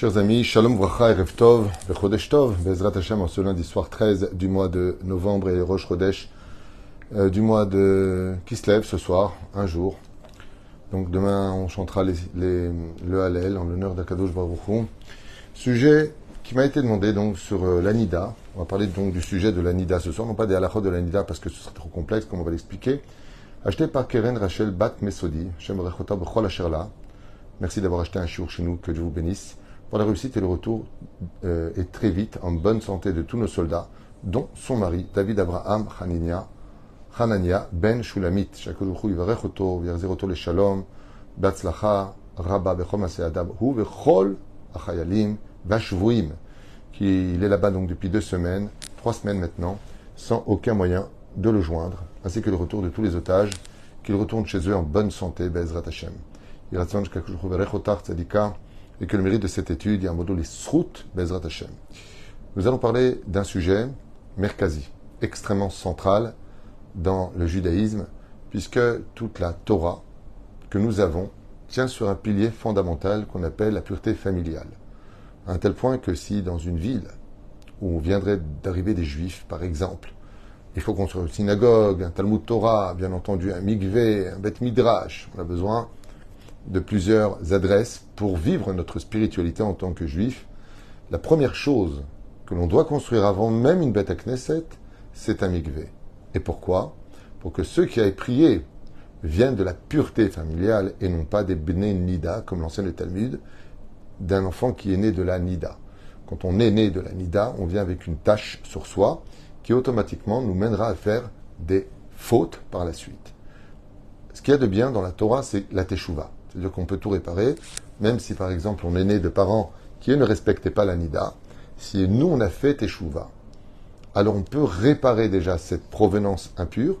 Chers amis, Shalom Vracha et Rev Tov, Tov, Bezrat Hashem en ce lundi soir 13 du mois de novembre et Rosh Chodesh euh, du mois de lève ce soir, un jour. Donc demain on chantera le Hallel en l'honneur d'Akadosh Baruch Sujet qui m'a été demandé donc sur euh, l'Anida. On va parler donc du sujet de l'Anida ce soir, non pas des halachot de l'Anida parce que ce serait trop complexe comme on va l'expliquer. Acheté par Keren Rachel Bat Mesodi, Shem. Merci d'avoir acheté un chiour chez nous, que Dieu vous bénisse pour la réussite et le retour euh, et très vite en bonne santé de tous nos soldats, dont son mari, David Abraham Hanania, Hanania Ben Shulamit. Shalom, Batzlacha, Rabba Hu Bechol Achayalim, Vashvuim, qui il est là-bas donc depuis deux semaines, trois semaines maintenant, sans aucun moyen de le joindre, ainsi que le retour de tous les otages, qu'ils retournent chez eux en bonne santé, Bezrat Hashem. Et que le mérite de cette étude, il y a un module Srout Bezrat Hashem. Nous allons parler d'un sujet, Merkazi, extrêmement central dans le judaïsme, puisque toute la Torah que nous avons tient sur un pilier fondamental qu'on appelle la pureté familiale. À un tel point que si dans une ville où on viendrait d'arriver des juifs, par exemple, il faut construire une synagogue, un Talmud Torah, bien entendu un mikvé, un Bet Midrash, on a besoin de plusieurs adresses pour vivre notre spiritualité en tant que juif. La première chose que l'on doit construire avant même une bête à Knesset, c'est un mikvé. Et pourquoi? Pour que ceux qui aient prié viennent de la pureté familiale et non pas des bnei nida, comme l'enseigne le Talmud, d'un enfant qui est né de la nida. Quand on est né de la nida, on vient avec une tâche sur soi qui automatiquement nous mènera à faire des fautes par la suite. Ce qu'il y a de bien dans la Torah, c'est la teshuva. C'est-à-dire qu'on peut tout réparer, même si par exemple on est né de parents qui ne respectaient pas la nida. Si nous on a fait teshuva, alors on peut réparer déjà cette provenance impure.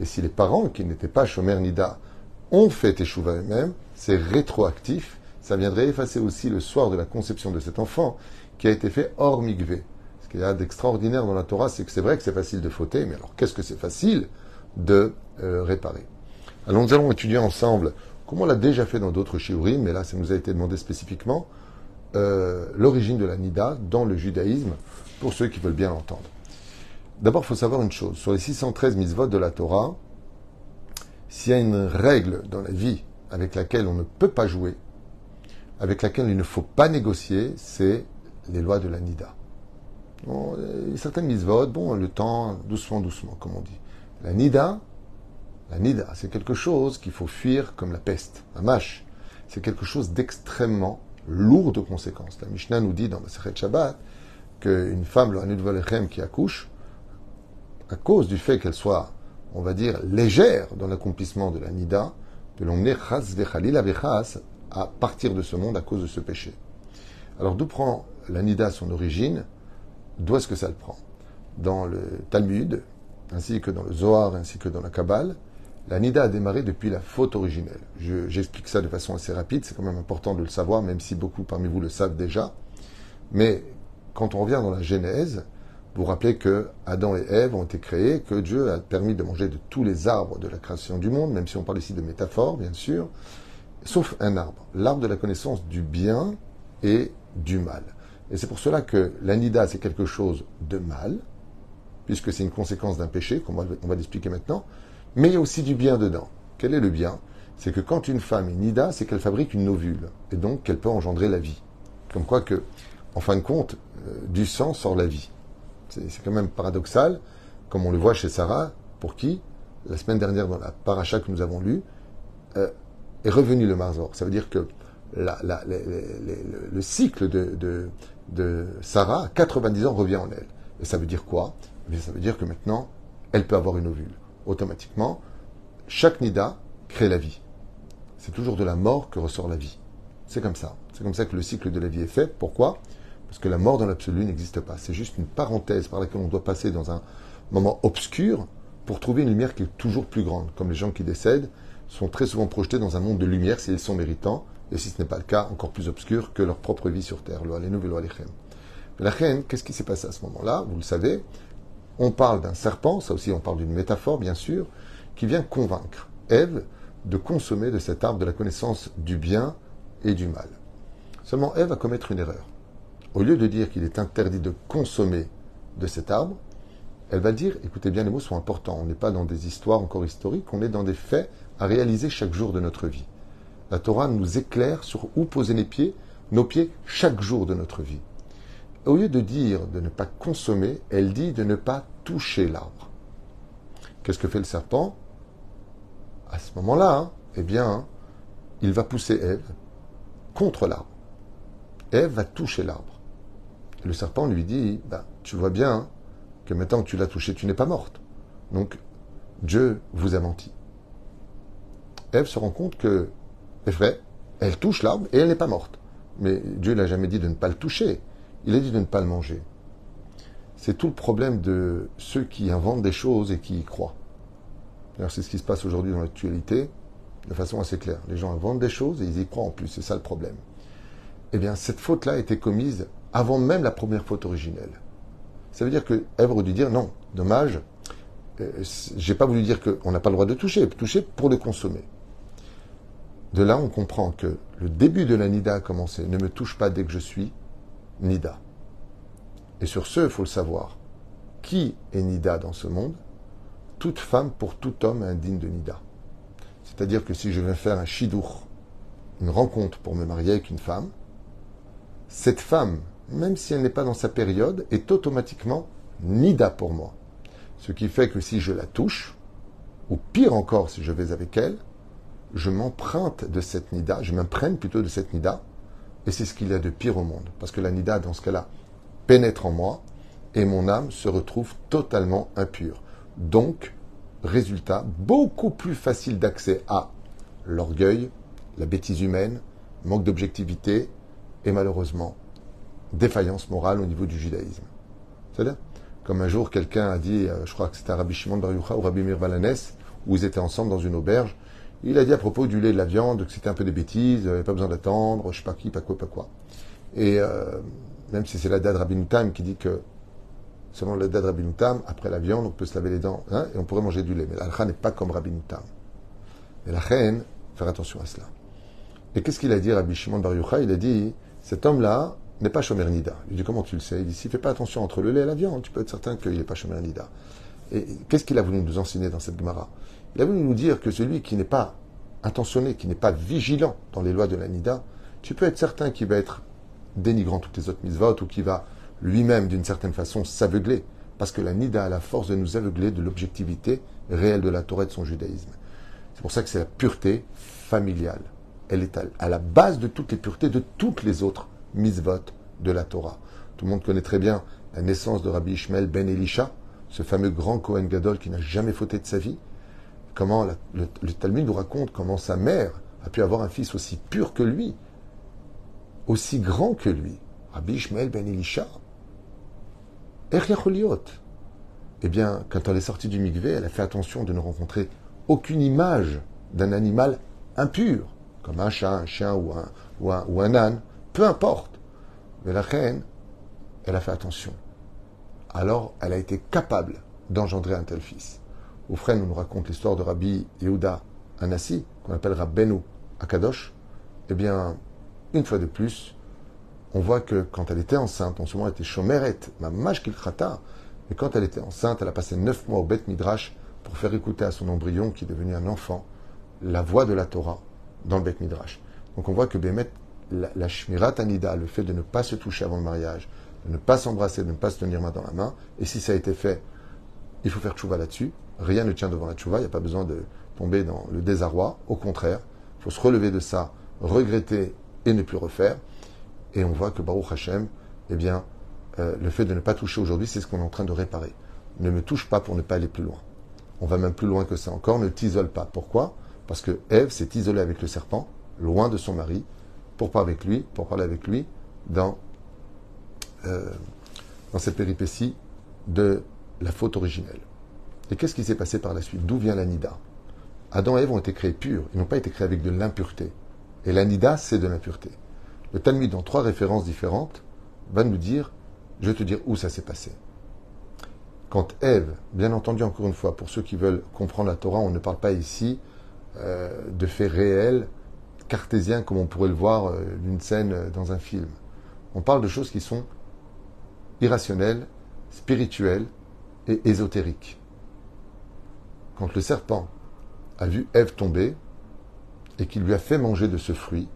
Et si les parents qui n'étaient pas shomer nida ont fait teshuva eux-mêmes, c'est rétroactif. Ça viendrait effacer aussi le soir de la conception de cet enfant qui a été fait hors migvé. Ce qu'il y a d'extraordinaire dans la Torah, c'est que c'est vrai que c'est facile de fauter, mais alors qu'est-ce que c'est facile de euh, réparer? Alors nous allons étudier ensemble comme on l'a déjà fait dans d'autres shiurim, mais là ça nous a été demandé spécifiquement, euh, l'origine de la nida dans le judaïsme, pour ceux qui veulent bien l'entendre. D'abord, il faut savoir une chose, sur les 613 mitzvot de la Torah, s'il y a une règle dans la vie avec laquelle on ne peut pas jouer, avec laquelle il ne faut pas négocier, c'est les lois de la nida. Bon, certaines mitzvot, bon, le temps, doucement, doucement, comme on dit. La nida, la nida, c'est quelque chose qu'il faut fuir comme la peste, la mâche. C'est quelque chose d'extrêmement lourd de conséquences. La Mishnah nous dit dans le Sechet Shabbat qu'une femme, le qui accouche, à cause du fait qu'elle soit, on va dire, légère dans l'accomplissement de la nida, peut l'emmener à partir de ce monde à cause de ce péché. Alors d'où prend la nida son origine? D'où est-ce que ça le prend? Dans le Talmud, ainsi que dans le Zohar, ainsi que dans la Kabbale, la Nida a démarré depuis la faute originelle. J'explique ça de façon assez rapide, c'est quand même important de le savoir, même si beaucoup parmi vous le savent déjà. Mais quand on revient dans la Genèse, vous rappelez que Adam et Ève ont été créés, que Dieu a permis de manger de tous les arbres de la création du monde, même si on parle ici de métaphore, bien sûr, sauf un arbre, l'arbre de la connaissance du bien et du mal. Et c'est pour cela que l'anida, c'est quelque chose de mal, puisque c'est une conséquence d'un péché, comme on va l'expliquer maintenant, mais il y a aussi du bien dedans. Quel est le bien? C'est que quand une femme est nida, c'est qu'elle fabrique une ovule, et donc qu'elle peut engendrer la vie. Comme quoi que, en fin de compte, euh, du sang sort la vie. C'est quand même paradoxal, comme on le voit chez Sarah, pour qui, la semaine dernière dans la paracha que nous avons lue, euh, est revenu le marzor. Ça veut dire que le, cycle de, Sarah, à 90 ans, revient en elle. Et ça veut dire quoi? Eh Ça veut dire que maintenant, elle peut avoir une ovule automatiquement, chaque nida crée la vie. C'est toujours de la mort que ressort la vie. C'est comme ça. C'est comme ça que le cycle de la vie est fait. Pourquoi? Parce que la mort dans l'absolu n'existe pas. C'est juste une parenthèse par laquelle on doit passer dans un moment obscur pour trouver une lumière qui est toujours plus grande. Comme les gens qui décèdent sont très souvent projetés dans un monde de lumière s'ils sont méritants, et si ce n'est pas le cas, encore plus obscur que leur propre vie sur Terre. La reine, qu'est-ce qui s'est passé à ce moment-là? Vous le savez, on parle d'un serpent, ça aussi on parle d'une métaphore bien sûr, qui vient convaincre Ève de consommer de cet arbre de la connaissance du bien et du mal. Seulement, Ève va commettre une erreur. Au lieu de dire qu'il est interdit de consommer de cet arbre, elle va dire, écoutez bien, les mots sont importants. On n'est pas dans des histoires encore historiques, on est dans des faits à réaliser chaque jour de notre vie. La Torah nous éclaire sur où poser les pieds, nos pieds chaque jour de notre vie. Au lieu de dire de ne pas consommer, elle dit de ne pas toucher l'arbre. Qu'est-ce que fait le serpent? À ce moment-là, hein, eh bien, il va pousser Ève contre l'arbre. Ève va toucher l'arbre. le serpent lui dit, bah, tu vois bien que maintenant que tu l'as touché, tu n'es pas morte. Donc, Dieu vous a menti. Ève se rend compte que, c'est vrai, elle touche l'arbre et elle n'est pas morte. Mais Dieu n'a jamais dit de ne pas le toucher. Il a dit de ne pas le manger. C'est tout le problème de ceux qui inventent des choses et qui y croient. C'est ce qui se passe aujourd'hui dans l'actualité de façon assez claire. Les gens inventent des choses et ils y croient en plus. C'est ça le problème. Eh bien, cette faute-là a été commise avant même la première faute originelle. Ça veut dire que Ève aurait dû dire non, dommage, euh, j'ai pas voulu dire qu'on n'a pas le droit de toucher, toucher pour le consommer. De là, on comprend que le début de la Nida a commencé. Ne me touche pas dès que je suis Nida. Et sur ce, il faut le savoir. Qui est Nida dans ce monde? Toute femme pour tout homme indigne de Nida. C'est-à-dire que si je viens faire un shidour, une rencontre pour me marier avec une femme, cette femme, même si elle n'est pas dans sa période, est automatiquement Nida pour moi. Ce qui fait que si je la touche, ou pire encore si je vais avec elle, je m'emprunte de cette nida, je m'imprègne plutôt de cette nida, et c'est ce qu'il y a de pire au monde. Parce que la nida, dans ce cas-là, pénètre en moi, et mon âme se retrouve totalement impure. Donc, résultat, beaucoup plus facile d'accès à l'orgueil, la bêtise humaine, manque d'objectivité, et malheureusement, défaillance morale au niveau du judaïsme. C'est-à-dire, comme un jour quelqu'un a dit, euh, je crois que c'était Rabbi Shimon Bar ou Rabbi Mir Balanes, où ils étaient ensemble dans une auberge, il a dit à propos du lait et de la viande que c'était un peu des bêtises, il n'y avait pas besoin d'attendre, je sais pas qui, pas quoi, pas quoi. Et euh, même si c'est la date Rabbi qui dit que selon la date Rabbi après la viande, on peut se laver les dents hein, et on pourrait manger du lait. Mais la n'est pas comme Rabbi Tam. Et la reine, faire attention à cela. Et qu'est-ce qu'il a dit Rabbi Shimon Bar Il a dit, cet homme-là n'est pas Shomer Nida. Il dit, comment tu le sais? Il dit, s'il ne fait pas attention entre le lait et la viande, tu peux être certain qu'il n'est pas Shomer Nida. Et qu'est-ce qu'il a voulu nous enseigner dans cette Gemara? Il a voulu nous dire que celui qui n'est pas intentionné, qui n'est pas vigilant dans les lois de la Nida, tu peux être certain qu'il va être dénigrant toutes les autres mitzvot ou qu'il va lui-même, d'une certaine façon, s'aveugler. Parce que la Nida a la force de nous aveugler de l'objectivité réelle de la Torah et de son judaïsme. C'est pour ça que c'est la pureté familiale. Elle est à la base de toutes les puretés de toutes les autres mitzvot de la Torah. Tout le monde connaît très bien la naissance de Rabbi Ishmael ben Elisha, ce fameux grand Kohen Gadol qui n'a jamais fauté de sa vie, comment le, Talmud nous raconte comment sa mère a pu avoir un fils aussi pur que lui, aussi grand que lui, Rabbi Ishmael ben Elisha. Eh bien, quand elle est sortie du mikvé, elle a fait attention de ne rencontrer aucune image d'un animal impur, comme un chat, un chien ou un âne, peu importe. Mais la reine, elle a fait attention. Alors, elle a été capable d'engendrer un tel fils. Oufren nous raconte l'histoire de Rabbi Yehuda Anassi, qu'on appelle Rabbenu Akadosh. Eh bien, une fois de plus, on voit que quand elle était enceinte, en ce moment elle était chomeret, ma krata, mais quand elle était enceinte, elle a passé neuf mois au Beth Midrash pour faire écouter à son embryon, qui est devenu un enfant, la voix de la Torah dans le Beth Midrash. Donc on voit que Bémet, la, la Shmirat Anida, le fait de ne pas se toucher avant le mariage, de ne pas s'embrasser, de ne pas se tenir main dans la main, et si ça a été fait, il faut faire tchouva là-dessus, Rien ne tient devant la tchouva, il n'y a pas besoin de tomber dans le désarroi. Au contraire, il faut se relever de ça, regretter et ne plus refaire. Et on voit que Baruch Hashem, eh bien, euh, le fait de ne pas toucher aujourd'hui, c'est ce qu'on est en train de réparer. Ne me touche pas pour ne pas aller plus loin. On va même plus loin que ça encore, ne t'isole pas. Pourquoi? Parce que Ève s'est isolée avec le serpent, loin de son mari, pour parler avec lui, pour parler avec lui dans, euh, dans cette péripétie de la faute originelle. Et qu'est-ce qui s'est passé par la suite? D'où vient l'anida? Adam et Ève ont été créés purs, ils n'ont pas été créés avec de l'impureté. Et l'anida, c'est de l'impureté. Le Talmud, dans trois références différentes, va nous dire, je vais te dire où ça s'est passé. Quand Ève, bien entendu encore une fois, pour ceux qui veulent comprendre la Torah, on ne parle pas ici euh, de faits réels cartésien comme on pourrait le voir d'une scène dans un film. On parle de choses qui sont irrationnelles, spirituelles et ésotériques. Quand le serpent a vu Ève tomber et qu'il lui a fait manger de ce fruit,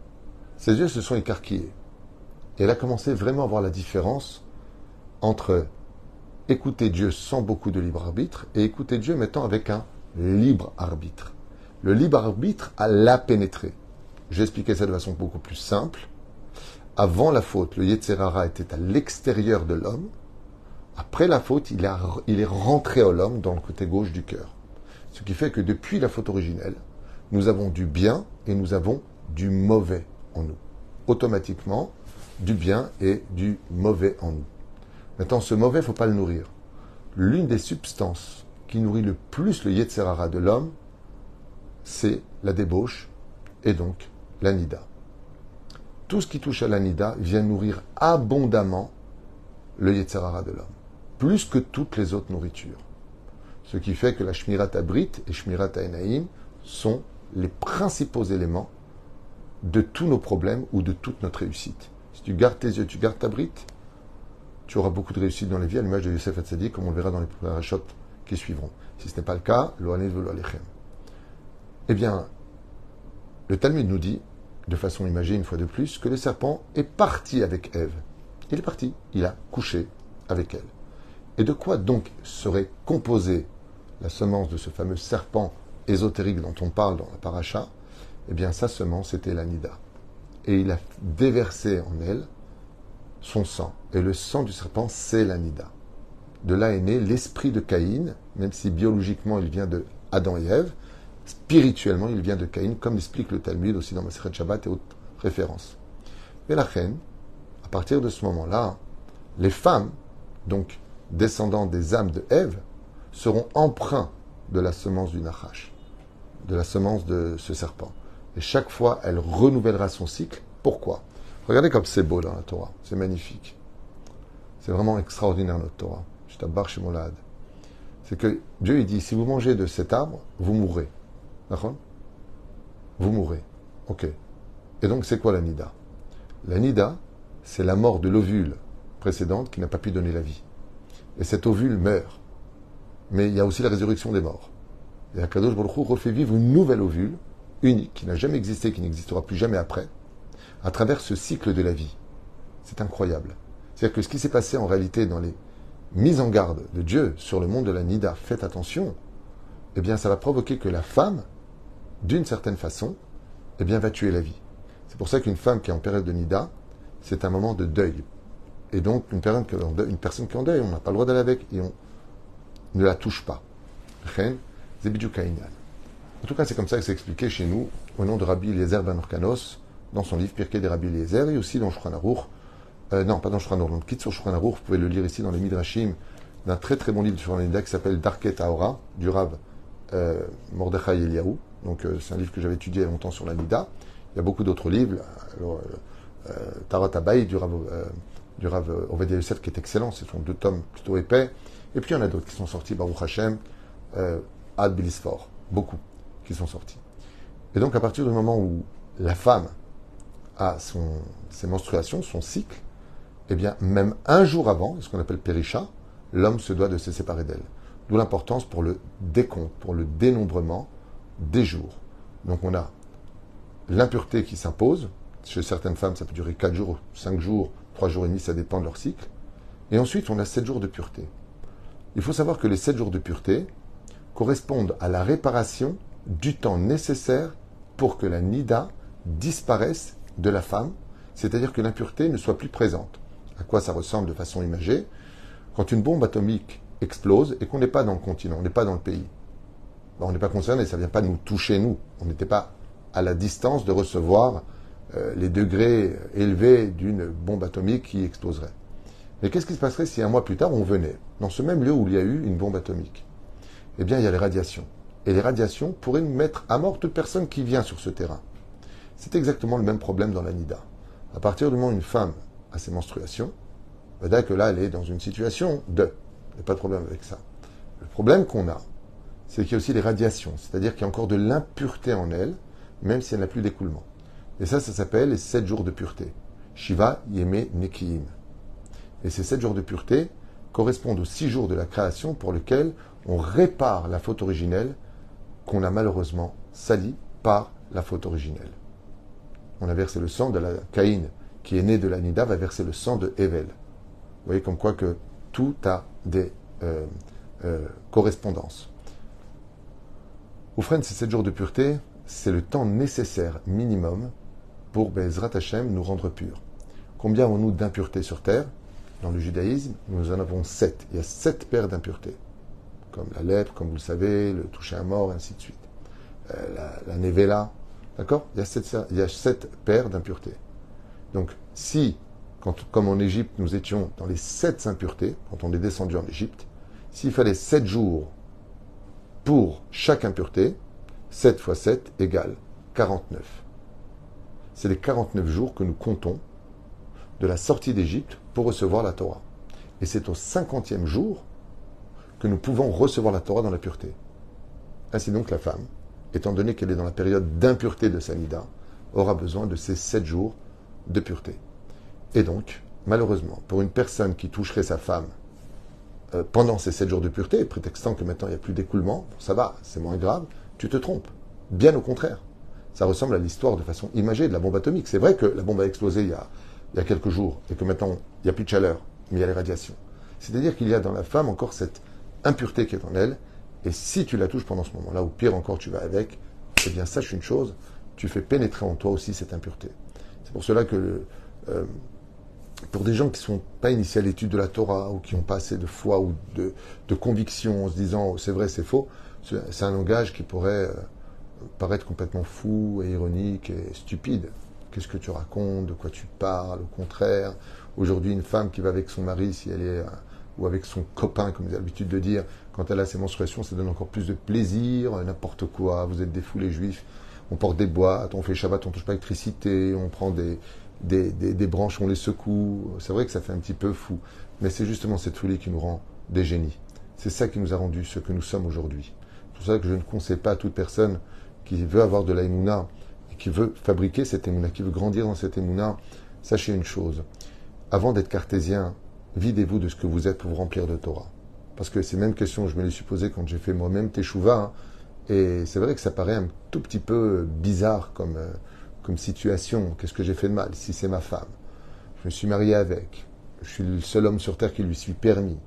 ses yeux se sont écarquillés. Et elle a commencé vraiment à voir la différence entre écouter Dieu sans beaucoup de libre arbitre et écouter Dieu mettant avec un libre arbitre. Le libre arbitre a la pénétré. J'ai expliqué ça de façon beaucoup plus simple. Avant la faute, le Yetzerara était à l'extérieur de l'homme. Après la faute, il, il est rentré à l'homme dans le côté gauche du cœur. Ce qui fait que depuis la faute originelle, nous avons du bien et nous avons du mauvais en nous. Automatiquement, du bien et du mauvais en nous. Maintenant, ce mauvais, il ne faut pas le nourrir. L'une des substances qui nourrit le plus le Yetzerara de l'homme, c'est la débauche et donc l'anida. Tout ce qui touche à l'anida vient nourrir abondamment le Yetzerara de l'homme, plus que toutes les autres nourritures. Ce qui fait que la Shmirat Abrit et Shmirat Enaim sont les principaux éléments de tous nos problèmes ou de toute notre réussite. Si tu gardes tes yeux, tu gardes ta brite, tu auras beaucoup de réussite dans les vies, à l'image de Youssef Hatzadi, comme on le verra dans les parachutes qui suivront. Si ce n'est pas le cas, alechem. Eh bien, le Talmud nous dit, de façon imagée une fois de plus, que le serpent est parti avec Ève. Il est parti, il a couché avec elle. Et de quoi donc serait composée la semence de ce fameux serpent ésotérique dont on parle dans la paracha Eh bien, sa semence était l'anida. Et il a déversé en elle son sang. Et le sang du serpent, c'est l'anida. De là est né l'esprit de Caïn, même si biologiquement il vient de Adam et Ève, spirituellement il vient de Caïn, comme l'explique le Talmud aussi dans Maseret Shabbat et autres références. Mais la reine, à partir de ce moment-là, les femmes, donc descendants des âmes de Ève, seront emprunts de la semence du Nachash, de la semence de ce serpent. Et chaque fois, elle renouvellera son cycle. Pourquoi? Regardez comme c'est beau dans la Torah. C'est magnifique. C'est vraiment extraordinaire notre Torah. Je t'abarre chez Molad. C'est que Dieu il dit si vous mangez de cet arbre, vous mourrez. D'accord? Vous mourrez. Ok. Et donc c'est quoi la nida La nida, c'est la mort de l'ovule précédente qui n'a pas pu donner la vie. Et cet ovule meurt. Mais il y a aussi la résurrection des morts. Et Akadosh Baruch refait vivre une nouvelle ovule, unique, qui n'a jamais existé, qui n'existera plus jamais après, à travers ce cycle de la vie. C'est incroyable. C'est-à-dire que ce qui s'est passé en réalité dans les mises en garde de Dieu sur le monde de la Nida, faites attention, eh bien ça va provoquer que la femme, d'une certaine façon, eh bien va tuer la vie. C'est pour ça qu'une femme qui est en période de Nida, c'est un moment de deuil. Et donc une personne, qui est en deuil, une personne qui est en deuil, on n'a pas le droit d'aller avec et on ne la touche pas. En tout cas, c'est comme ça que c'est expliqué chez nous, au nom de Rabbi Eliezer Ben Orkanos, dans son livre Pirkei des Rabbi Eliezer, et aussi dans Shulchan euh, non, pas dans Shulchan dans Kitzur Shulchan vous pouvez le lire ici dans les Midrashim, d'un très très bon livre sur l'Anida qui s'appelle Darket Aora, du Rav euh, Mordechai Eliyahu. Donc euh, c'est un livre que j'avais étudié il y a longtemps sur l'Anida. Il y a beaucoup d'autres livres. Alors, euh, Tarat Abaï du Rav, du Rav Ovadia Yosef qui est excellent, ce sont deux tomes plutôt épais. Et puis il y en a d'autres qui sont sortis, Baruch Hashem, Ad Bilisfor, beaucoup qui sont sortis. Et donc à partir du moment où la femme a son, ses menstruations, son cycle, eh bien, même un jour avant, ce qu'on appelle périsha, l'homme se doit de se séparer d'elle. D'où l'importance pour le décompte, pour le dénombrement des jours. Donc on a l'impureté qui s'impose. Chez certaines femmes, ça peut durer 4 jours, 5 jours, 3 jours et demi, ça dépend de leur cycle. Et ensuite, on a 7 jours de pureté. Il faut savoir que les 7 jours de pureté correspondent à la réparation du temps nécessaire pour que la nida disparaisse de la femme, c'est-à-dire que l'impureté ne soit plus présente. À quoi ça ressemble de façon imagée Quand une bombe atomique explose et qu'on n'est pas dans le continent, on n'est pas dans le pays. on n'est pas concerné, ça ne vient pas nous toucher nous. On n'était pas à la distance de recevoir euh, les degrés élevés d'une bombe atomique qui exploserait. Mais qu'est-ce qui se passerait si un mois plus tard on venait dans ce même lieu où il y a eu une bombe atomique? Eh bien, il y a les radiations. Et les radiations pourraient mettre à mort toute personne qui vient sur ce terrain. C'est exactement le même problème dans l'anida. À partir du moment où une femme a ses menstruations, bah, que là, elle est dans une situation de. Il n'y a pas de problème avec ça. Le problème qu'on a, c'est qu'il y a aussi les radiations, c'est-à-dire qu'il y a encore de l'impureté en elle, même si elle n'a plus d'écoulement. Et ça, ça s'appelle les sept jours de pureté. Shiva Yeme Nekiim. Et ces sept jours de pureté correspondent aux six jours de la création pour lesquels on répare la faute originelle qu'on a malheureusement salie par la faute originelle. On a versé le sang de la Caïn qui est né de la Nida, va verser le sang de Evel. Vous voyez comme quoi que tout a des euh, euh, correspondances. Oufren, ces sept jours de pureté, c'est le temps nécessaire minimum pour Bezrat Hashem nous rendre purs. Combien avons-nous d'impuretés sur terre? Dans le judaïsme, nous en avons sept. Il y a sept paires d'impuretés. Comme la lèpre, comme vous le savez, le toucher à mort, ainsi de suite. Euh, la, la d'accord? Il, il, y a sept paires d'impuretés. Donc, si, comme en Égypte, nous étions dans les sept impuretés, quand on est descendu en Égypte, s'il fallait sept jours pour chaque impureté, 7 fois 7 égale 49. C'est les 49 jours que nous comptons de la sortie d'Égypte pour recevoir la Torah. Et c'est au 50e jour que nous pouvons recevoir la Torah dans la pureté. Ainsi donc la femme, étant donné qu'elle est dans la période d'impureté de Sanida, aura besoin de ces 7 jours de pureté. Et donc, malheureusement, pour une personne qui toucherait sa femme euh, pendant ces 7 jours de pureté, prétextant que maintenant il n'y a plus d'écoulement, ça va, c'est moins grave, tu te trompes. Bien au contraire. Ça ressemble à l'histoire de façon imagée de la bombe atomique. C'est vrai que la bombe a explosé il y a, il y a quelques jours et que maintenant il n'y a plus de chaleur, mais il y a les radiations. C'est-à-dire qu'il y a dans la femme encore cette impureté qui est en elle, et si tu la touches pendant ce moment-là, ou pire encore, tu vas avec, eh bien sache une chose, tu fais pénétrer en toi aussi cette impureté. C'est pour cela que euh, pour des gens qui ne sont pas initiés à l'étude de la Torah ou qui n'ont pas assez de foi ou de, de conviction en se disant c'est vrai, c'est faux, c'est un langage qui pourrait euh, paraître complètement fou et ironique et stupide. Qu'est-ce que tu racontes De quoi tu parles Au contraire, aujourd'hui, une femme qui va avec son mari, si elle est euh, ou avec son copain, comme j'ai l'habitude de dire, quand elle a ses menstruations, ça donne encore plus de plaisir, n'importe quoi. Vous êtes des fous les juifs. On porte des boîtes, on fait Shabbat, on touche pas l'électricité, on prend des, des, des, branches, on les secoue. C'est vrai que ça fait un petit peu fou, mais c'est justement cette folie qui nous rend des génies. C'est ça qui nous a rendu ce que nous sommes aujourd'hui. C'est pour ça que je ne conseille pas à toute personne qui veut avoir de la et qui veut fabriquer cette émouna, qui veut grandir dans cette émouna, sachez une chose. Avant d'être cartésien, videz-vous de ce que vous êtes pour vous remplir de Torah. Parce que ces mêmes questions, je me les suis posées quand j'ai fait moi-même Teshuvah. Hein, et c'est vrai que ça paraît un tout petit peu bizarre comme, euh, comme situation. Qu'est-ce que j'ai fait de mal Si c'est ma femme, je me suis marié avec, je suis le seul homme sur terre qui lui suis permis.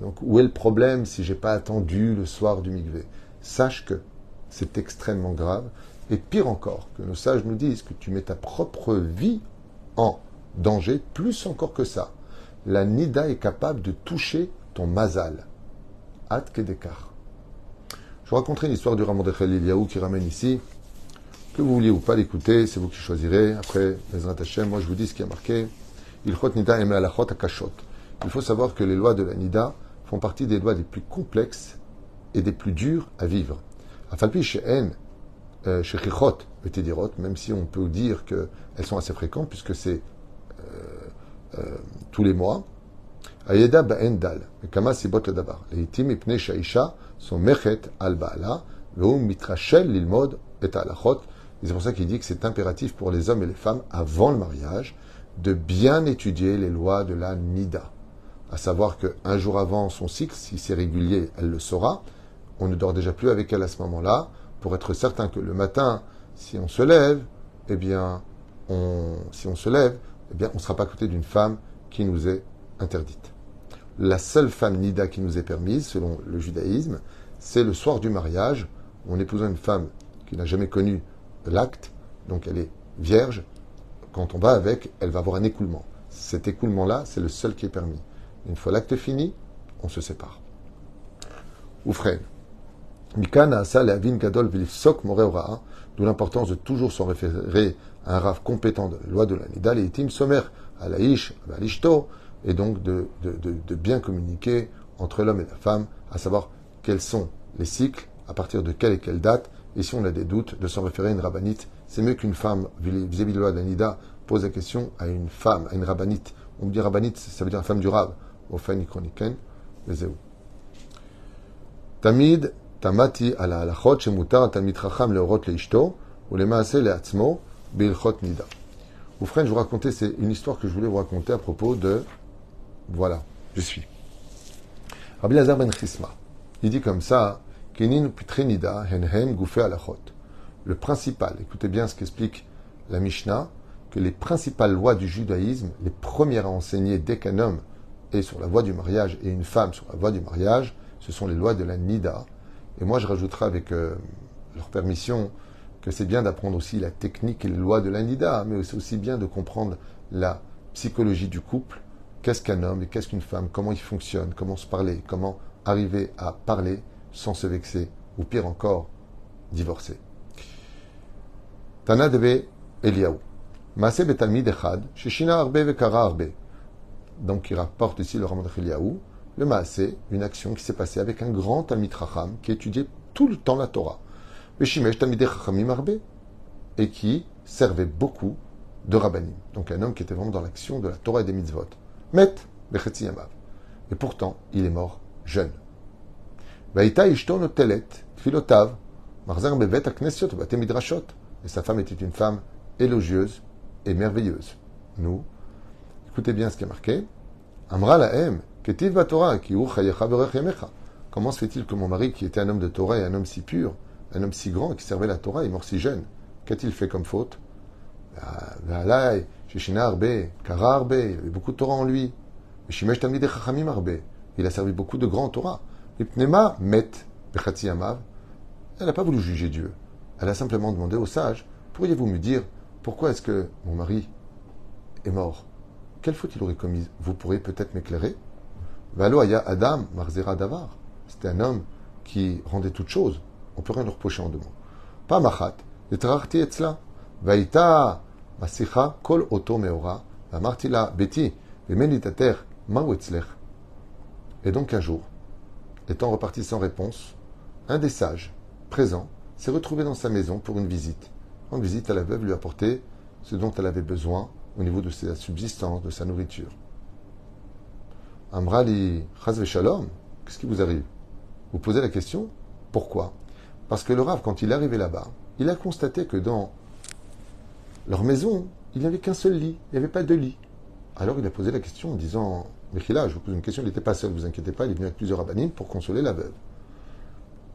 Donc où est le problème si j'ai pas attendu le soir du mikvé? Sache que c'est extrêmement grave. Et pire encore, que nos sages nous disent que tu mets ta propre vie en danger, plus encore que ça. La Nida est capable de toucher ton mazal. At Kedekar. Je vous raconterai l'histoire du Ramon de Khalil qui ramène ici. Que vous vouliez ou pas l'écouter, c'est vous qui choisirez. Après, les moi je vous dis ce qui a marqué. Il faut savoir que les lois de la Nida font partie des lois les plus complexes et des plus dures à vivre. Euh, chez Chichot et même si on peut dire qu'elles sont assez fréquentes, puisque c'est euh, euh, tous les mois. Ayeda ba'en dal, kama sibot dabar. Leitim ipne shaisha son mechet al ba'ala, ve'um mitrachel lilmod et alachot. C'est pour ça qu'il dit que c'est impératif pour les hommes et les femmes, avant le mariage, de bien étudier les lois de la Nida. À savoir qu'un jour avant son cycle, si c'est régulier, elle le saura, on ne dort déjà plus avec elle à ce moment-là, pour être certain que le matin, si on se lève, eh bien, on, si on se lève, eh bien, on ne sera pas à côté d'une femme qui nous est interdite. La seule femme nida qui nous est permise, selon le judaïsme, c'est le soir du mariage, on épousant une femme qui n'a jamais connu l'acte, donc elle est vierge. Quand on va avec, elle va avoir un écoulement. Cet écoulement-là, c'est le seul qui est permis. Une fois l'acte fini, on se sépare. Ou frère, d'où l'importance de toujours s'en référer à un rave compétent de la loi de la Nida, et Tim Somer, à l'Aïsh, à l'Ishto, et donc de, de, bien communiquer entre l'homme et la femme, à savoir quels sont les cycles, à partir de quelle et quelle date, et si on a des doutes, de s'en référer à une rabbinite. C'est mieux qu'une femme, vis-à-vis de la loi de la Nida, pose la question à une femme, à une rabbinite. On me dit rabbinite, ça veut dire femme du rab, au Chroniken, les Tamid, Tamati ala leishto, ou le Beilchot Nida. Frère, je vous racontais, c'est une histoire que je voulais vous raconter à propos de. Voilà, je suis. Rabbi Lazar ben Chisma. Il dit comme ça Kenin Nida Henhem Alachot. Le principal, écoutez bien ce qu'explique la Mishnah, que les principales lois du judaïsme, les premières à enseigner dès qu'un homme est sur la voie du mariage et une femme sur la voie du mariage, ce sont les lois de la Nida. Et moi, je rajouterai avec euh, leur permission que c'est bien d'apprendre aussi la technique et les lois de la Nida, mais c'est aussi bien de comprendre la psychologie du couple, qu'est-ce qu'un homme et qu'est-ce qu'une femme, comment ils fonctionnent, comment se parler, comment arriver à parler sans se vexer, ou pire encore, divorcer? Tana debe Eliaou. Maase betalmid echad, shishina arbe vekara arbe. Donc il rapporte ici le Raman Eliaou, le Maase, une action qui s'est passée avec un grand Talmid Chacham qui étudiait tout le temps la Torah. Et qui servait beaucoup de rabbanim. Donc un homme qui était vraiment dans l'action de la Torah et des mitzvot. Met bechetzi yamav. Et pourtant, il est mort jeune. Vaïta ishton telet, filotav, marzer bevet aknesiot, bate midrashot. Et sa femme était une femme élogieuse et merveilleuse. Nous, écoutez bien ce qui est marqué. Amra la em, Comment se fait-il que mon mari, qui était un homme de Torah et un homme si pur, un homme si grand qui servait la Torah, est mort si jeune? Qu'a-t-il fait comme faute? Kara Arbe, il y avait beaucoup de Torah en lui. Il a servi beaucoup de grands Torah. Met, elle n'a pas voulu juger Dieu. Elle a simplement demandé au sage Pourriez-vous me dire pourquoi est-ce que mon mari est mort? Quelle faute il aurait commise? Vous pourrez peut-être m'éclairer? Adam Marzera Davar. C'était un homme qui rendait toutes choses. On peut rien le reprocher en deux mots. Pas Machat, Etrarti Etzla. Vaïta Masicha Kol Oto Meora. Martila Beti. Vemenitater Mawetzlech. Et donc un jour, étant reparti sans réponse, un des sages présents s'est retrouvé dans sa maison pour une visite. En visite, à la veuve lui apporter ce dont elle avait besoin au niveau de sa subsistance, de sa nourriture. Amrali Chazve Shalom, qu'est-ce qui vous arrive Vous posez la question pourquoi Parce que le Rav, quand il est arrivé là-bas, il a constaté que dans leur maison, il n'y avait qu'un seul lit, il n'y avait pas de lit. Alors il a posé la question en disant là, je vous pose une question, il n'était pas seul, vous inquiétez pas, il est venu avec plusieurs rabbinines pour consoler la veuve.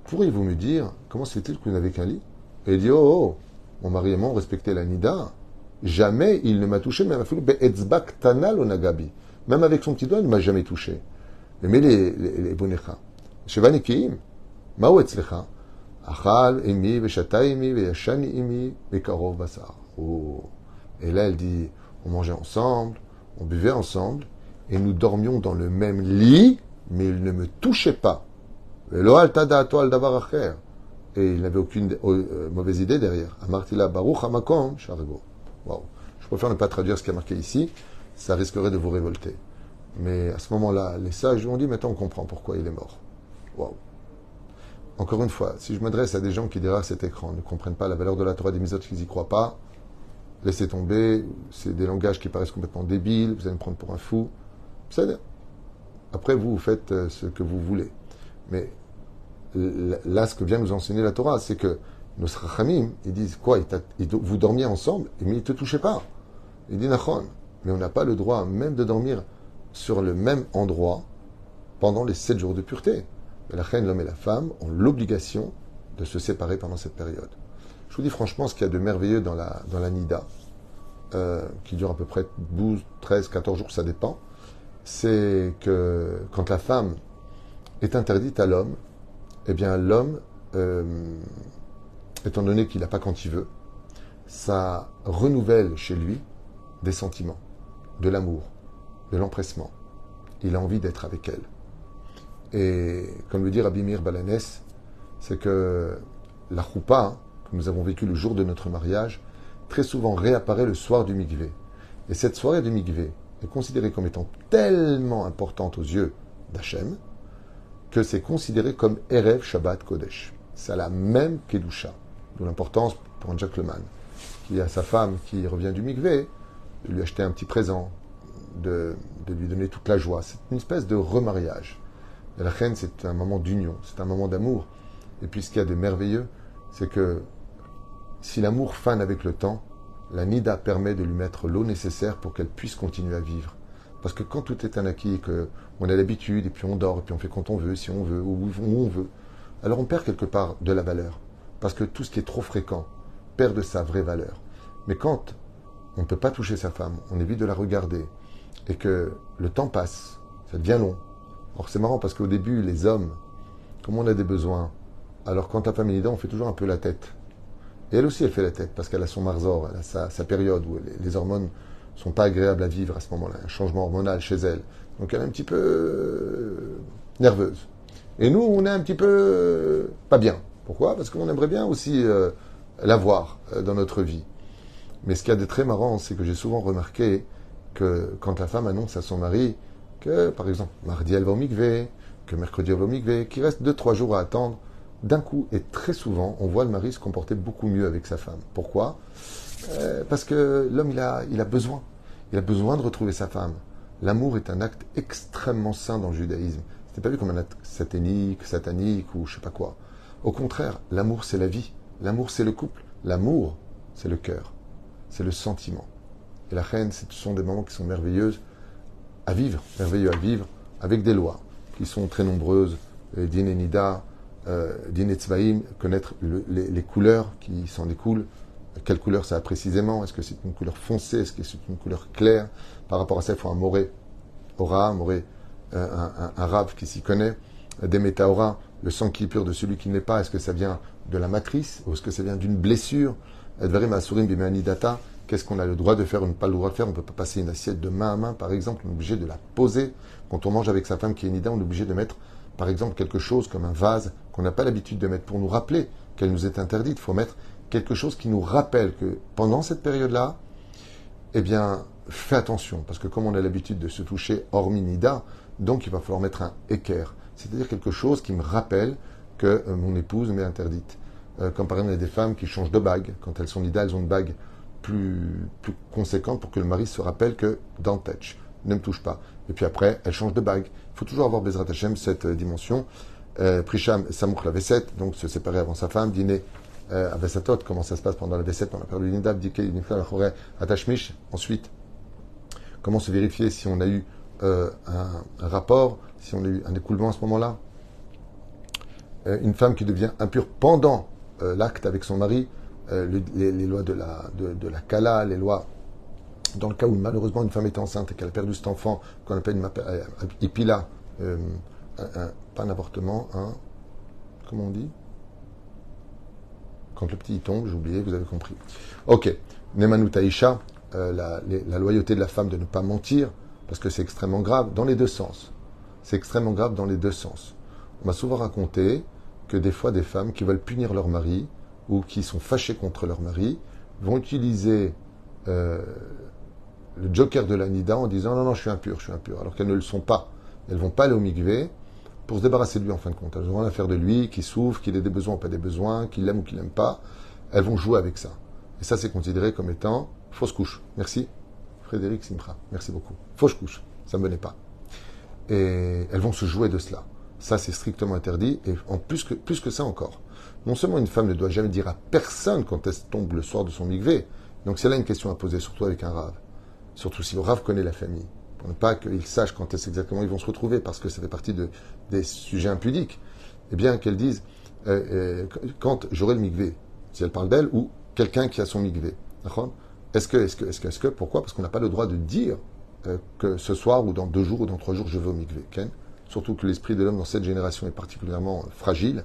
Pourriez-vous me dire comment se fait-il que vous n'avez qu'un lit Et il dit Oh, oh mon mari et moi, on respectait la nida. Jamais il ne m'a touché, même tanal nagabi. Même avec son petit doigt, il ne m'a jamais touché. Mais les, les, les bonecha. Shevanikim, mao etzlecha? Achal imi, veshata imi, veyashan imi, vekarov basar. Oh. Et là, elle dit, on mangeait ensemble, on buvait ensemble, et nous dormions dans le même lit, mais il ne me touchait pas. Et il n'avait aucune euh, mauvaise idée derrière. Amartila Baruch Hamakom Shargo. Wow. Je préfère ne pas traduire ce qui est marqué ici, ça risquerait de vous révolter. Mais à ce moment-là, les sages ont dit maintenant on comprend pourquoi il est mort. Wow. Encore une fois, si je m'adresse à des gens qui derrière cet écran ne comprennent pas la valeur de la Torah des misotes, qu'ils n'y croient pas, laissez tomber, c'est des langages qui paraissent complètement débiles, vous allez me prendre pour un fou. Après, vous, vous faites euh, ce que vous voulez. Mais là, ce que vient nous enseigner la Torah, c'est que nos rachamim, ils disent quoi? Vous dormiez ensemble, mais ils ne te touchaient pas. Il dit Nachon, mais on n'a pas le droit même de dormir sur le même endroit pendant les sept jours de pureté. la reine, l'homme et la femme ont l'obligation de se séparer pendant cette période. Je vous dis franchement, ce qu'il y a de merveilleux dans la, dans la Nida, euh, qui dure à peu près 12, 13, 14 jours, ça dépend, c'est que quand la femme est interdite à l'homme, eh bien l'homme, euh, étant donné qu'il n'a pas quand il veut, ça renouvelle chez lui des sentiments, de l'amour, de l'empressement. Il a envie d'être avec elle. Et comme le dit Abimir Balanès, c'est que la choupa que nous avons vécue le jour de notre mariage, très souvent réapparaît le soir du mikvé. Et cette soirée du mikvé est considérée comme étant tellement importante aux yeux d'Hachem que c'est considéré comme Erev Shabbat Kodesh. C'est la même Kedusha, d'où l'importance pour un gentleman qui a sa femme qui revient du mikvé, de lui acheter un petit présent, de, lui donner toute la joie. C'est une espèce de remariage. Et la reine, c'est un moment d'union, c'est un moment d'amour. Et puis ce qu'il y a de merveilleux, c'est que si l'amour fane avec le temps, la nida permet de lui mettre l'eau nécessaire pour qu'elle puisse continuer à vivre. Parce que quand tout est un acquis, qu'on a l'habitude, et puis on dort, et puis on fait quand on veut, si on veut, ou où on veut, alors on perd quelque part de la valeur. Parce que tout ce qui est trop fréquent perd de sa vraie valeur. Mais quand on ne peut pas toucher sa femme, on évite de la regarder, et que le temps passe, ça devient long. Alors c'est marrant parce qu'au début, les hommes, comme on a des besoins, alors quand ta femme est nida, on fait toujours un peu la tête. Et elle aussi, elle fait la tête parce qu'elle a son marzor, elle a sa, période où les, hormones sont pas agréables à vivre à ce moment-là, un changement hormonal chez elle. Donc elle est un petit peu euh, nerveuse. Et nous, on est un petit peu euh, pas bien. Pourquoi? Parce qu'on aimerait bien aussi euh, l'avoir dans notre vie. Mais ce qu'il y a de très marrant, c'est que j'ai souvent remarqué que quand la femme annonce à son mari que, par exemple, mardi elle va au mikvé, que mercredi elle va au mikvé, qu'il reste 2-3 jours à attendre, d'un coup et très souvent, on voit le mari se comporter beaucoup mieux avec sa femme. Pourquoi? Euh, Parce que l'homme, il a, besoin. Il a besoin de retrouver sa femme. L'amour est un acte extrêmement sain dans le judaïsme. Ce n'est pas vu comme un acte satanique, satanique ou je sais pas quoi. Au contraire, l'amour, c'est la vie. L'amour, c'est le couple. L'amour, c'est le cœur. C'est le sentiment. Et la reine, ce sont des moments qui sont merveilleuses à vivre, merveilleux à vivre, avec des lois qui sont très nombreuses. Din et Nida, euh, connaître les, couleurs qui s'en découlent. Quelle couleur ça a précisément? Est-ce que c'est une couleur foncée? Est-ce que c'est une couleur claire? Par rapport à ça, il faut un moré aura, un moré, euh, un, qui s'y connaît. Des métaora, le sang qui est pur de celui qui n'est pas, est-ce que ça vient de la matrice ou est-ce que ça vient d'une blessure? Qu'est-ce qu'on a le droit de faire ou pas le droit de faire? On ne peut pas passer une assiette de main à main, par exemple. On est obligé de la poser. Quand on mange avec sa femme qui est nida, on est obligé de mettre par exemple quelque chose comme un vase qu'on n'a pas l'habitude de mettre pour nous rappeler qu'elle nous est interdite. Il faut mettre quelque chose qui nous rappelle que pendant cette période-là, eh bien, fais attention, parce que comme on a l'habitude de se toucher hors nida, donc il va falloir mettre un équerre, c'est-à-dire quelque chose qui me rappelle que euh, mon épouse m'est interdite. Euh, comme par exemple, il y a des femmes qui changent de bague. Quand elles sont nida, elles ont une bague plus, plus conséquente pour que le mari se rappelle que dans touch ne me touche pas. Et puis après, elle change de bague. Il faut toujours avoir Bezrat Hashem, cette euh, dimension. Euh, Prisham, Samouk la V7, donc se séparer avant sa femme, dîner euh, à Vesatot, comment ça se passe pendant la V7, on a perdu l'Indab, la Atashmish. Ensuite, comment se vérifier si on a eu un, rapport, si on a eu un écoulement à ce moment-là? une femme qui devient impure pendant l'acte avec son mari, les, lois de la, de, la Kala, les lois dans le cas où malheureusement une femme est enceinte et qu'elle a perdu cet enfant, qu'on appelle une euh, ipila, euh, pas un avortement, un, comment on dit? Quand le petit tombe, j'ai oublié, vous avez compris. Ok, Nemanu Taisha, euh, la, la, loyauté de la femme de ne pas mentir, parce que c'est extrêmement grave dans les deux sens. C'est extrêmement grave dans les deux sens. On m'a souvent raconté que des fois des femmes qui veulent punir leur mari ou qui sont fâchées contre leur mari vont utiliser le joker de la Nida en disant non, non, je suis impur, je suis impur, alors qu'elles ne le sont pas. Elles vont pas aller au mikvé pour se débarrasser de lui en fin de compte. Elles vont rien faire de lui, qu'il souffre, qu'il ait des besoins ou pas des besoins, qu'il l'aime ou qu'il l'aime pas. Elles vont jouer avec ça. Et ça, c'est considéré comme étant fausse couche. Merci. Frédéric Simra, merci beaucoup. Fausse couche, ça ne me pas. Et elles vont se jouer de cela. Ça, c'est strictement interdit. Et en plus que, plus que ça encore. Non seulement une femme ne doit jamais dire à personne quand elle tombe le soir de son mikvé, donc c'est là une question à poser, surtout avec un rave surtout si le Rav connaît la famille, pour ne pas qu'il sache quand est-ce exactement ils vont se retrouver, parce que ça fait partie de, des sujets impudiques, eh bien qu'elle dise, euh, euh, quand j'aurai le migvé, si elle parle d'elle, ou quelqu'un qui a son migvé. Est-ce que, est-ce que, est-ce que, est-ce que, pourquoi? Parce qu'on n'a pas le droit de dire euh, que ce soir, ou dans deux jours, ou dans trois jours, je vais au migvé. Surtout que l'esprit de l'homme dans cette génération est particulièrement fragile,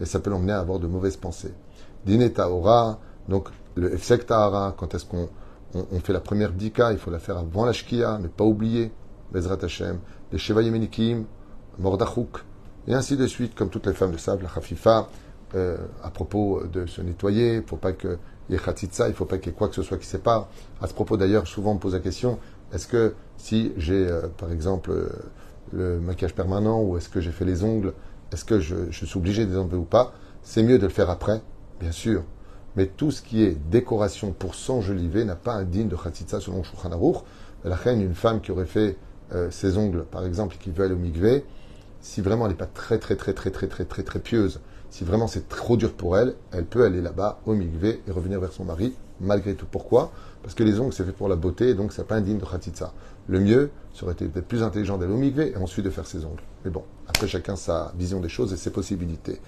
et ça peut l'emmener à avoir de mauvaises pensées. Dîner Taora, donc le Efsek Tahara, quand est-ce qu'on on, fait la première dika, il faut la faire avant la shkia, ne pas oublier, Bezrat Hashem, les Sheva Yemenikim, Mordachouk, et ainsi de suite, comme toutes les femmes le savent, la Khafifa, euh, à propos de se nettoyer, il ne faut pas qu'il y ait il ne faut pas qu'il y ait quoi que ce soit qui sépare. À ce propos d'ailleurs, souvent on me pose la question, est-ce que si j'ai euh, par exemple euh, le maquillage permanent ou est-ce que j'ai fait les ongles, est-ce que je, suis obligé de les enlever ou pas C'est mieux de le faire après, bien sûr, mais tout ce qui est décoration pour s'enjoliver n'a pas un digne de Khatitsa selon Shulchan. La reine, une femme qui aurait fait euh, ses ongles, par exemple, et qui veut aller au mikvé, si vraiment elle n'est pas très, très, très, très, très, très, très, très pieuse, si vraiment c'est trop dur pour elle, elle peut aller là-bas au mikvé et revenir vers son mari malgré tout. Pourquoi? Parce que les ongles, c'est fait pour la beauté, et donc c'est pas indigne de Khatitsa. Le mieux serait été peut-être plus intelligent d'aller au mikvé et ensuite de faire ses ongles. Mais bon, après chacun sa vision des choses et ses possibilités.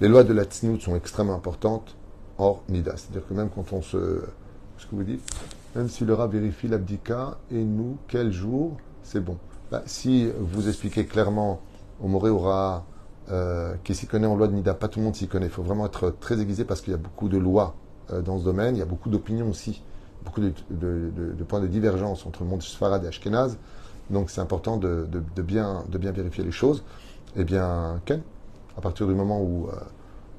Les lois de la tsnout sont extrêmement importantes hors nida. C'est-à-dire que même quand on se... Ce que vous dites? Même si le rat vérifie l'abdika, et nous, quel jour, c'est bon. Bah, si vous expliquez clairement au Moré aura euh, qui s'y connaît en loi de Nida, pas tout le monde s'y connaît. Il faut vraiment être très aiguisé parce qu'il y a beaucoup de lois euh, dans ce domaine, il y a beaucoup d'opinions aussi, beaucoup de, points de divergence entre le monde Sfarad et Ashkenaz. Donc c'est important de, bien, vérifier les choses. Eh bien, Ken, à partir du moment où euh,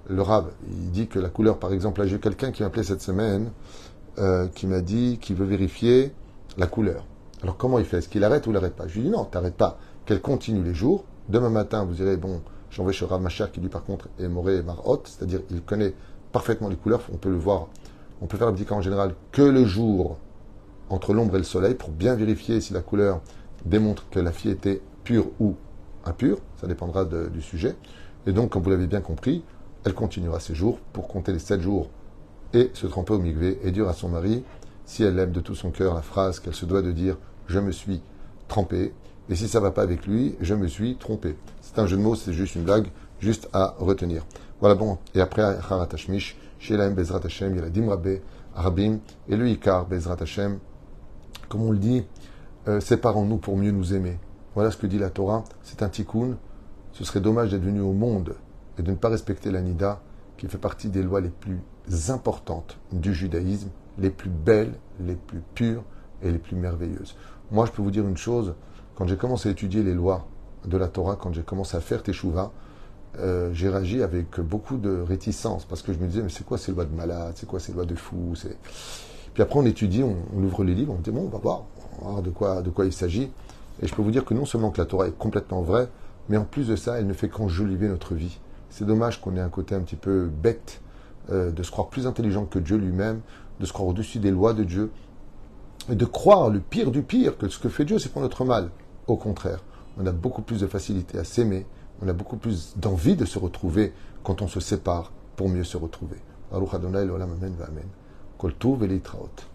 le Rab, il dit que la couleur, par exemple, là j'ai quelqu'un qui m'a appelé cette semaine, qui m'a dit qu'il veut vérifier la couleur. Alors comment il fait? Est-ce qu'il arrête ou il n'arrête pas? Je lui dis non, t'arrêtes pas, qu'elle continue les jours. Demain matin, vous irez, bon, J'envoie chez Rav Machar qui lui par contre est Moré et Marot, c'est-à-dire il connaît parfaitement les couleurs, on peut le voir, on peut faire l'abdicat en général que le jour entre l'ombre et le soleil pour bien vérifier si la couleur démontre que la fille était pure ou impure, ça dépendra du sujet. Et donc, comme vous l'avez bien compris, elle continuera ses jours pour compter les sept jours et se tremper au migvé et dire à son mari, si elle aime de tout son cœur la phrase qu'elle se doit de dire, je me suis trempé, et si ça va pas avec lui, je me suis trompé. C'est un jeu de mots, c'est juste une blague, juste à retenir. Voilà bon. Et après, Harat Hashmish, Shelaim Bezrat Hashem, il y a la Arabim, et le Ikar Bezrat Hashem. Comme on le dit, euh, séparons-nous pour mieux nous aimer. Voilà ce que dit la Torah. C'est un tikkun. Ce serait dommage d'être venu au monde et de ne pas respecter la Nida, qui fait partie des lois les plus importantes du judaïsme, les plus belles, les plus pures et les plus merveilleuses. Moi, je peux vous dire une chose, quand j'ai commencé à étudier les lois de la Torah, quand j'ai commencé à faire Teshuvah, euh, j'ai réagi avec beaucoup de réticence parce que je me disais, mais c'est quoi ces lois de malade? C'est quoi ces lois de fou? Puis après, on étudie, on, ouvre les livres, on dit, bon, on va voir, on de quoi, il s'agit. Et je peux vous dire que non seulement que la Torah est complètement vraie, mais en plus de ça, elle ne fait qu'enjoliver notre vie. C'est dommage qu'on ait un côté un petit peu bête, euh, de se croire plus intelligent que Dieu lui-même, de se croire au-dessus des lois de Dieu, et de croire le pire du pire, que ce que fait Dieu, c'est pour notre mal. Au contraire, on a beaucoup plus de facilité à s'aimer, on a beaucoup plus d'envie de se retrouver quand on se sépare pour mieux se retrouver. Amen, Amen.